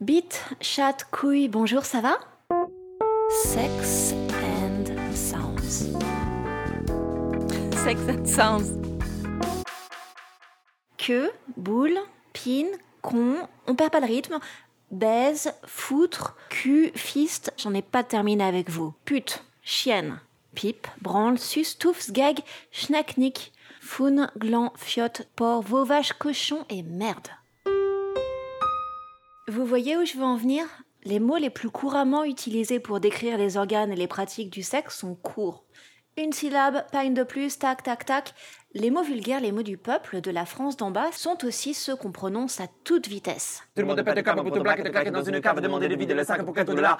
Bite, chat, couille, bonjour, ça va? Sex and Sounds. Sex and Sounds. Que, boule, pin, con, on perd pas le rythme. Baise, foutre, cul, fist, j'en ai pas terminé avec vous. Pute, chienne, pipe, branle, sus, toufs, gag, schnacknick, foun, gland, fiotte, porc, vache, cochon et merde. Vous voyez où je veux en venir? Les mots les plus couramment utilisés pour décrire les organes et les pratiques du sexe sont courts. Une syllabe, pas une de plus, tac, tac, tac. Les mots vulgaires, les mots du peuple, de la France d'en bas, sont aussi ceux qu'on prononce à toute vitesse. Tout le monde pète te claque dans une cave, demander de vider le sac pour 4 dollars.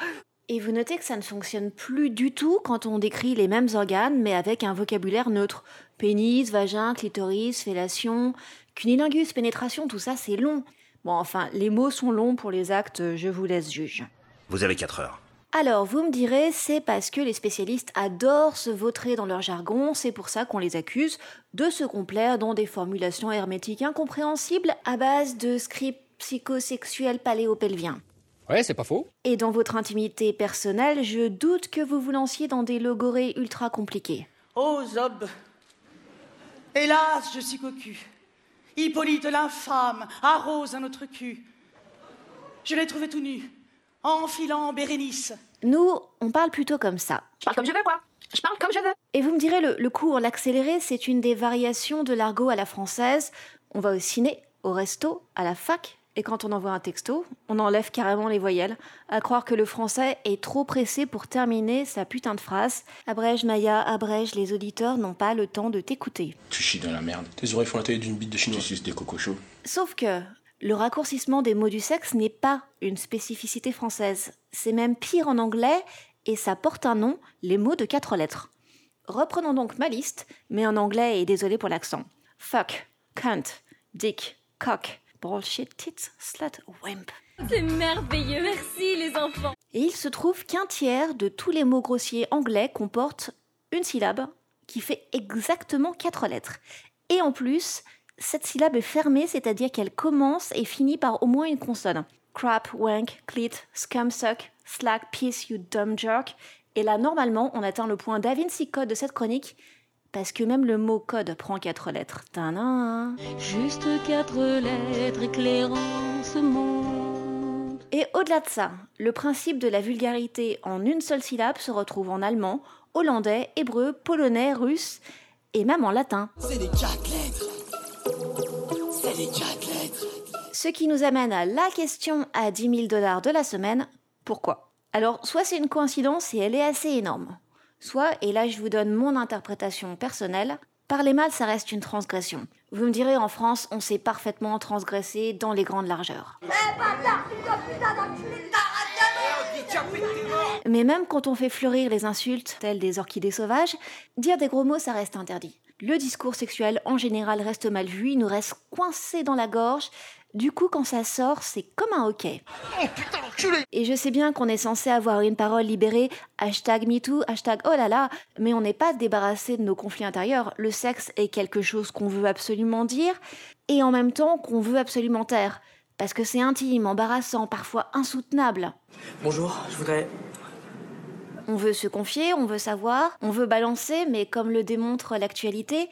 Et vous notez que ça ne fonctionne plus du tout quand on décrit les mêmes organes, mais avec un vocabulaire neutre. Pénis, vagin, clitoris, fellation, cunilingus, pénétration, tout ça c'est long. Bon, enfin, les mots sont longs pour les actes, je vous laisse juge. Vous avez 4 heures. Alors, vous me direz, c'est parce que les spécialistes adorent se vautrer dans leur jargon, c'est pour ça qu'on les accuse de se complaire dans des formulations hermétiques incompréhensibles à base de scripts psychosexuels paléopelviens. Ouais, c'est pas faux. Et dans votre intimité personnelle, je doute que vous vous lanciez dans des logorées ultra compliqués. Oh, Zob Hélas, je suis cocu. Hippolyte l'infâme arrose un autre cul. Je l'ai trouvé tout nu, enfilant Bérénice. Nous, on parle plutôt comme ça. Je parle comme je veux, quoi. Je parle comme je veux. Et vous me direz, le, le court, l'accéléré, c'est une des variations de l'argot à la française. On va au ciné, au resto, à la fac, et quand on envoie un texto, on enlève carrément les voyelles, à croire que le français est trop pressé pour terminer sa putain de phrase. Abrège Maya, abrège, les auditeurs n'ont pas le temps de t'écouter. Tu chies dans la merde. Tes oreilles font la taille d'une bite de Tu chinois. suces des cocos chauds. Sauf que le raccourcissement des mots du sexe n'est pas une spécificité française. C'est même pire en anglais, et ça porte un nom, les mots de quatre lettres. Reprenons donc ma liste, mais en anglais et désolé pour l'accent. Fuck, cunt, dick, cock, bullshit, tits, slut, wimp. C'est merveilleux, merci les enfants. Et il se trouve qu'un tiers de tous les mots grossiers anglais comportent une syllabe qui fait exactement quatre lettres. Et en plus, cette syllabe est fermée, c'est-à-dire qu'elle commence et finit par au moins une consonne. Crap, wank, clit, scumsuck, slack, piece, you dumb jerk. Et là, normalement, on atteint le point Da Vinci Code de cette chronique, parce que même le mot code prend quatre lettres. Tadam. Juste quatre lettres éclairant ce monde. Et au-delà de ça, le principe de la vulgarité en une seule syllabe se retrouve en allemand, hollandais, hébreu, polonais, russe et même en latin. C'est des quatre lettres. C'est des quatre lettres. Ce qui nous amène à la question à 10 000 dollars de la semaine, pourquoi? Alors, soit c'est une coïncidence et elle est assez énorme, soit, et là je vous donne mon interprétation personnelle, parler mal ça reste une transgression. Vous me direz, en France, on sait parfaitement transgresser dans les grandes largeurs. Mais même quand on fait fleurir les insultes, telles des orchidées sauvages, dire des gros mots, ça reste interdit. Le discours sexuel en général reste mal vu, il nous reste coincé dans la gorge. Du coup, quand ça sort, c'est comme un hockey. Et je sais bien qu'on est censé avoir une parole libérée, hashtag MeToo, hashtag oh là là, mais on n'est pas débarrassé de nos conflits intérieurs. Le sexe est quelque chose qu'on veut absolument dire, et en même temps qu'on veut absolument taire. Parce que c'est intime, embarrassant, parfois insoutenable. Bonjour, je voudrais. On veut se confier, on veut savoir, on veut balancer, mais comme le démontre l'actualité,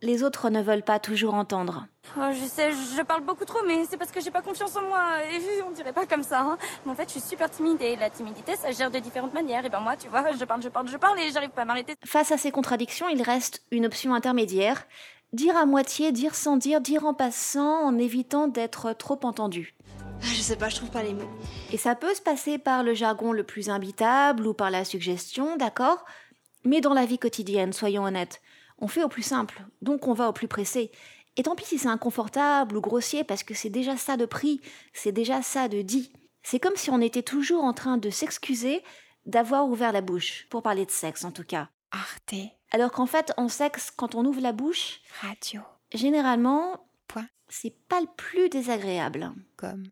les autres ne veulent pas toujours entendre. Oh, je sais, je parle beaucoup trop, mais c'est parce que j'ai pas confiance en moi. Et on dirait pas comme ça. hein. Mais en fait, je suis super timide et la timidité, ça gère de différentes manières. Et ben moi, tu vois, je parle, je parle, je parle et j'arrive pas à m'arrêter. Face à ces contradictions, il reste une option intermédiaire. Dire à moitié, dire sans dire, dire en passant, en évitant d'être trop entendu. Ah, Je sais pas, je trouve pas les mots. Et ça peut se passer par le jargon le plus imbitable ou par la suggestion, d'accord? Mais dans la vie quotidienne, soyons honnêtes, on fait au plus simple, donc on va au plus pressé. Et tant pis si c'est inconfortable ou grossier, parce que c'est déjà ça de pris, c'est déjà ça de dit. C'est comme si on était toujours en train de s'excuser d'avoir ouvert la bouche, pour parler de sexe en tout cas. Arte Alors qu'en fait, en sexe, quand on ouvre la bouche, Radio généralement, Point. c'est pas le plus désagréable. comme